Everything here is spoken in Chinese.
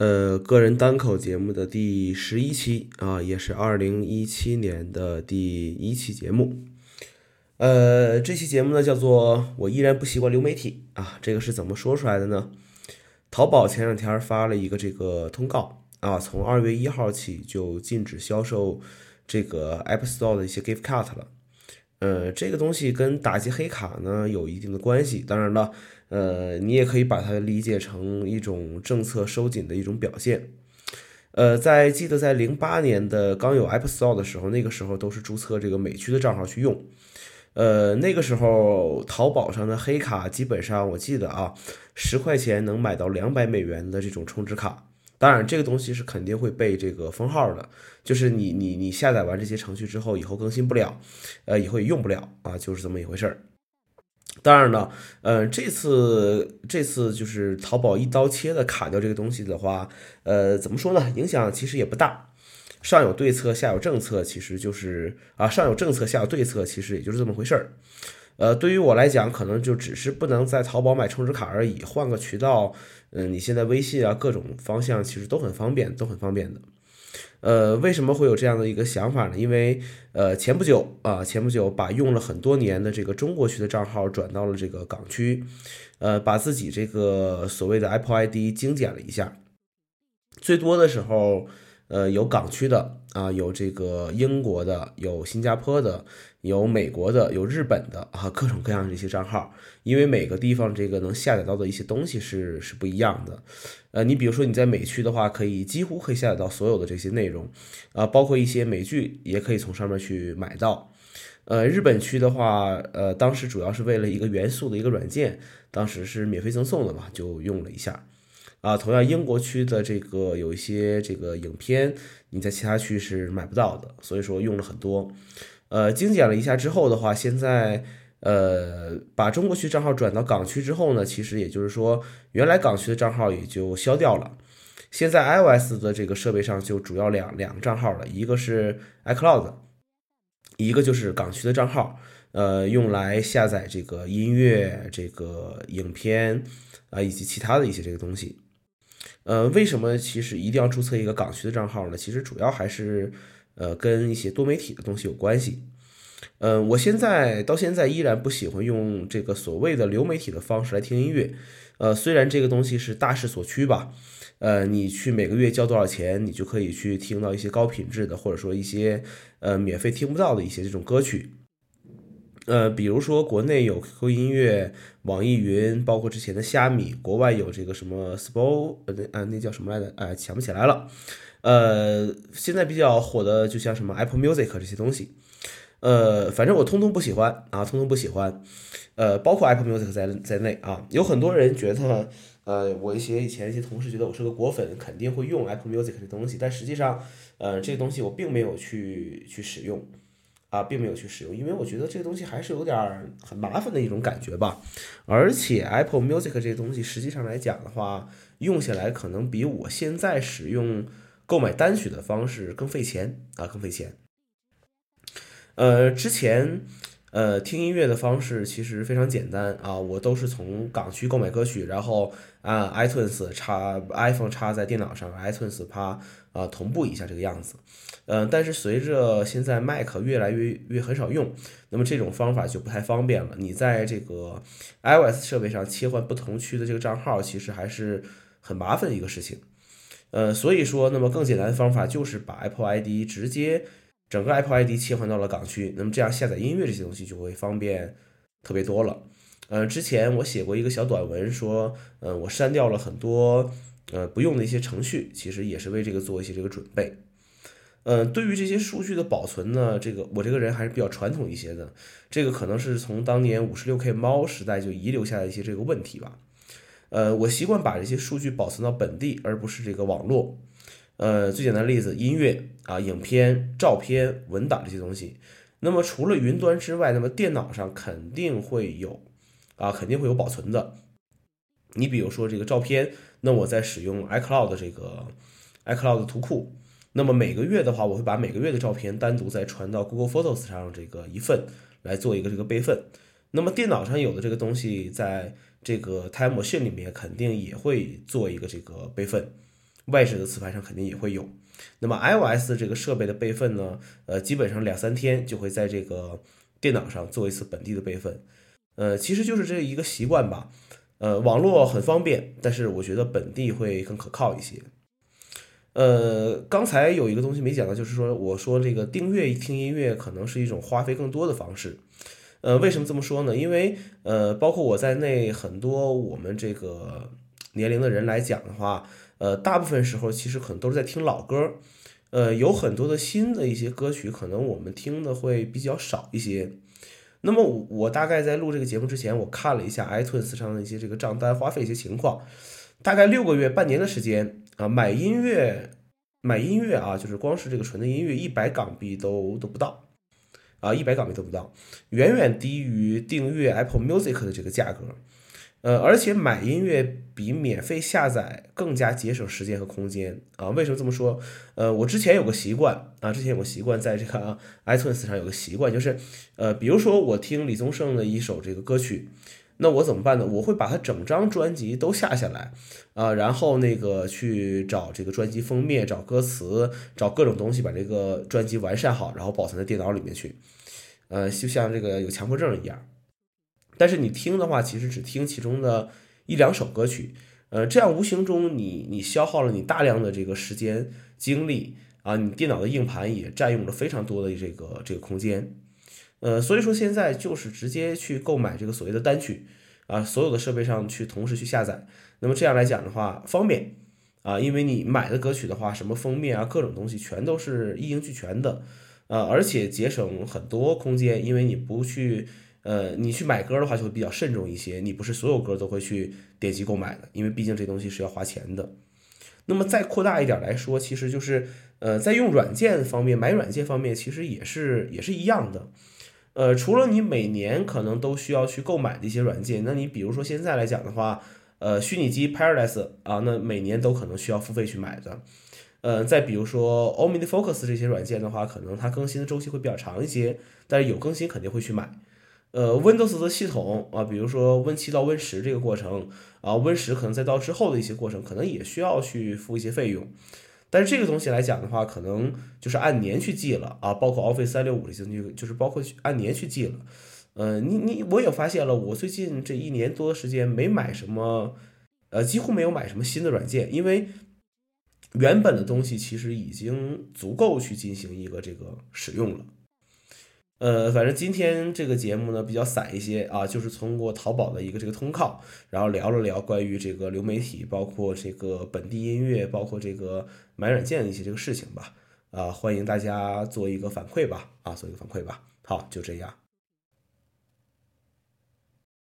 呃，个人单口节目的第十一期啊，也是二零一七年的第一期节目。呃，这期节目呢叫做“我依然不习惯流媒体”啊，这个是怎么说出来的呢？淘宝前两天发了一个这个通告啊，从二月一号起就禁止销售这个 App Store 的一些 Gift Card 了。呃，这个东西跟打击黑卡呢有一定的关系。当然了，呃，你也可以把它理解成一种政策收紧的一种表现。呃，在记得在零八年的刚有 App Store 的时候，那个时候都是注册这个美区的账号去用。呃，那个时候淘宝上的黑卡基本上我记得啊，十块钱能买到两百美元的这种充值卡。当然，这个东西是肯定会被这个封号的，就是你你你下载完这些程序之后，以后更新不了，呃，以后也用不了啊，就是这么一回事儿。当然了，呃，这次这次就是淘宝一刀切的卡掉这个东西的话，呃，怎么说呢？影响其实也不大。上有对策，下有政策，其实就是啊，上有政策，下有对策，其实也就是这么回事儿。呃，对于我来讲，可能就只是不能在淘宝买充值卡而已，换个渠道。嗯，你现在微信啊，各种方向其实都很方便，都很方便的。呃，为什么会有这样的一个想法呢？因为呃，前不久啊，前不久把用了很多年的这个中国区的账号转到了这个港区，呃，把自己这个所谓的 Apple ID 精简了一下，最多的时候。呃，有港区的啊，有这个英国的，有新加坡的，有美国的，有日本的啊，各种各样的这些账号。因为每个地方这个能下载到的一些东西是是不一样的。呃，你比如说你在美区的话，可以几乎可以下载到所有的这些内容，啊，包括一些美剧也可以从上面去买到。呃，日本区的话，呃，当时主要是为了一个元素的一个软件，当时是免费赠送的嘛，就用了一下。啊，同样英国区的这个有一些这个影片，你在其他区是买不到的，所以说用了很多。呃，精简了一下之后的话，现在呃把中国区账号转到港区之后呢，其实也就是说原来港区的账号也就消掉了。现在 iOS 的这个设备上就主要两两个账号了，一个是 iCloud，一个就是港区的账号，呃，用来下载这个音乐、这个影片啊以及其他的一些这个东西。呃，为什么其实一定要注册一个港区的账号呢？其实主要还是呃跟一些多媒体的东西有关系。嗯，我现在到现在依然不喜欢用这个所谓的流媒体的方式来听音乐。呃，虽然这个东西是大势所趋吧，呃，你去每个月交多少钱，你就可以去听到一些高品质的，或者说一些呃免费听不到的一些这种歌曲。呃，比如说国内有 QQ 音乐、网易云，包括之前的虾米；国外有这个什么 Spo，呃，那那叫什么来着？哎，想不起来了。呃，现在比较火的就像什么 Apple Music 这些东西。呃，反正我通通不喜欢啊，通通不喜欢。呃，包括 Apple Music 在在内啊，有很多人觉得，呃，我一些以前一些同事觉得我是个果粉，肯定会用 Apple Music 这东西，但实际上，呃，这个东西我并没有去去使用。啊，并没有去使用，因为我觉得这个东西还是有点很麻烦的一种感觉吧。而且 Apple Music 这个东西，实际上来讲的话，用起来可能比我现在使用购买单曲的方式更费钱啊，更费钱。呃，之前。呃，听音乐的方式其实非常简单啊，我都是从港区购买歌曲，然后按 iTunes 插 iPhone 插在电脑上，iTunes 啪啊同步一下这个样子。嗯，但是随着现在 Mac 越来越越很少用，那么这种方法就不太方便了。你在这个 iOS 设备上切换不同区的这个账号，其实还是很麻烦的一个事情。呃，所以说，那么更简单的方法就是把 Apple ID 直接。整个 Apple ID 切换到了港区，那么这样下载音乐这些东西就会方便特别多了。嗯，之前我写过一个小短文，说，嗯，我删掉了很多呃不用的一些程序，其实也是为这个做一些这个准备。嗯，对于这些数据的保存呢，这个我这个人还是比较传统一些的，这个可能是从当年五十六 K 猫时代就遗留下来一些这个问题吧。呃，我习惯把这些数据保存到本地，而不是这个网络。呃，最简单的例子，音乐啊、影片、照片、文档这些东西。那么除了云端之外，那么电脑上肯定会有啊，肯定会有保存的。你比如说这个照片，那我在使用 iCloud 这个 iCloud 图库，那么每个月的话，我会把每个月的照片单独再传到 Google Photos 上这个一份来做一个这个备份。那么电脑上有的这个东西，在这个 Time Machine 里面肯定也会做一个这个备份。外置的磁盘上肯定也会有。那么 iOS 这个设备的备份呢，呃，基本上两三天就会在这个电脑上做一次本地的备份。呃，其实就是这一个习惯吧。呃，网络很方便，但是我觉得本地会更可靠一些。呃，刚才有一个东西没讲到，就是说我说这个订阅听音乐可能是一种花费更多的方式。呃，为什么这么说呢？因为呃，包括我在内，很多我们这个年龄的人来讲的话，呃，大部分时候其实可能都是在听老歌。呃，有很多的新的一些歌曲，可能我们听的会比较少一些。那么我大概在录这个节目之前，我看了一下 iTunes 上的一些这个账单花费一些情况，大概六个月、半年的时间啊，买音乐买音乐啊，就是光是这个纯的音乐，一百港币都都不到啊，一百港币都不到，远远低于订阅 Apple Music 的这个价格。呃，而且买音乐比免费下载更加节省时间和空间啊！为什么这么说？呃，我之前有个习惯啊，之前有个习惯，在这个 iTunes 上有个习惯，就是呃，比如说我听李宗盛的一首这个歌曲，那我怎么办呢？我会把它整张专辑都下下来啊，然后那个去找这个专辑封面、找歌词、找各种东西，把这个专辑完善好，然后保存在电脑里面去，呃，就像这个有强迫症一样。但是你听的话，其实只听其中的一两首歌曲，呃，这样无形中你你消耗了你大量的这个时间精力啊，你电脑的硬盘也占用了非常多的这个这个空间，呃，所以说现在就是直接去购买这个所谓的单曲啊，所有的设备上去同时去下载，那么这样来讲的话方便啊，因为你买的歌曲的话，什么封面啊，各种东西全都是一应俱全的，呃，而且节省很多空间，因为你不去。呃，你去买歌的话就会比较慎重一些，你不是所有歌都会去点击购买的，因为毕竟这东西是要花钱的。那么再扩大一点来说，其实就是呃，在用软件方面，买软件方面其实也是也是一样的。呃，除了你每年可能都需要去购买的一些软件，那你比如说现在来讲的话，呃，虚拟机 Paradise 啊，那每年都可能需要付费去买的。呃，再比如说 OmniFocus 这些软件的话，可能它更新的周期会比较长一些，但是有更新肯定会去买。呃，Windows 的系统啊，比如说 Win 七到 Win 十这个过程啊，Win 十可能再到之后的一些过程，可能也需要去付一些费用。但是这个东西来讲的话，可能就是按年去计了啊，包括 Office 三六五这些东西，就是包括按年去计了。呃，你你我也发现了，我最近这一年多的时间没买什么，呃，几乎没有买什么新的软件，因为原本的东西其实已经足够去进行一个这个使用了。呃，反正今天这个节目呢比较散一些啊，就是通过淘宝的一个这个通告，然后聊了聊关于这个流媒体，包括这个本地音乐，包括这个买软件的一些这个事情吧。啊，欢迎大家做一个反馈吧，啊，做一个反馈吧。好，就这样。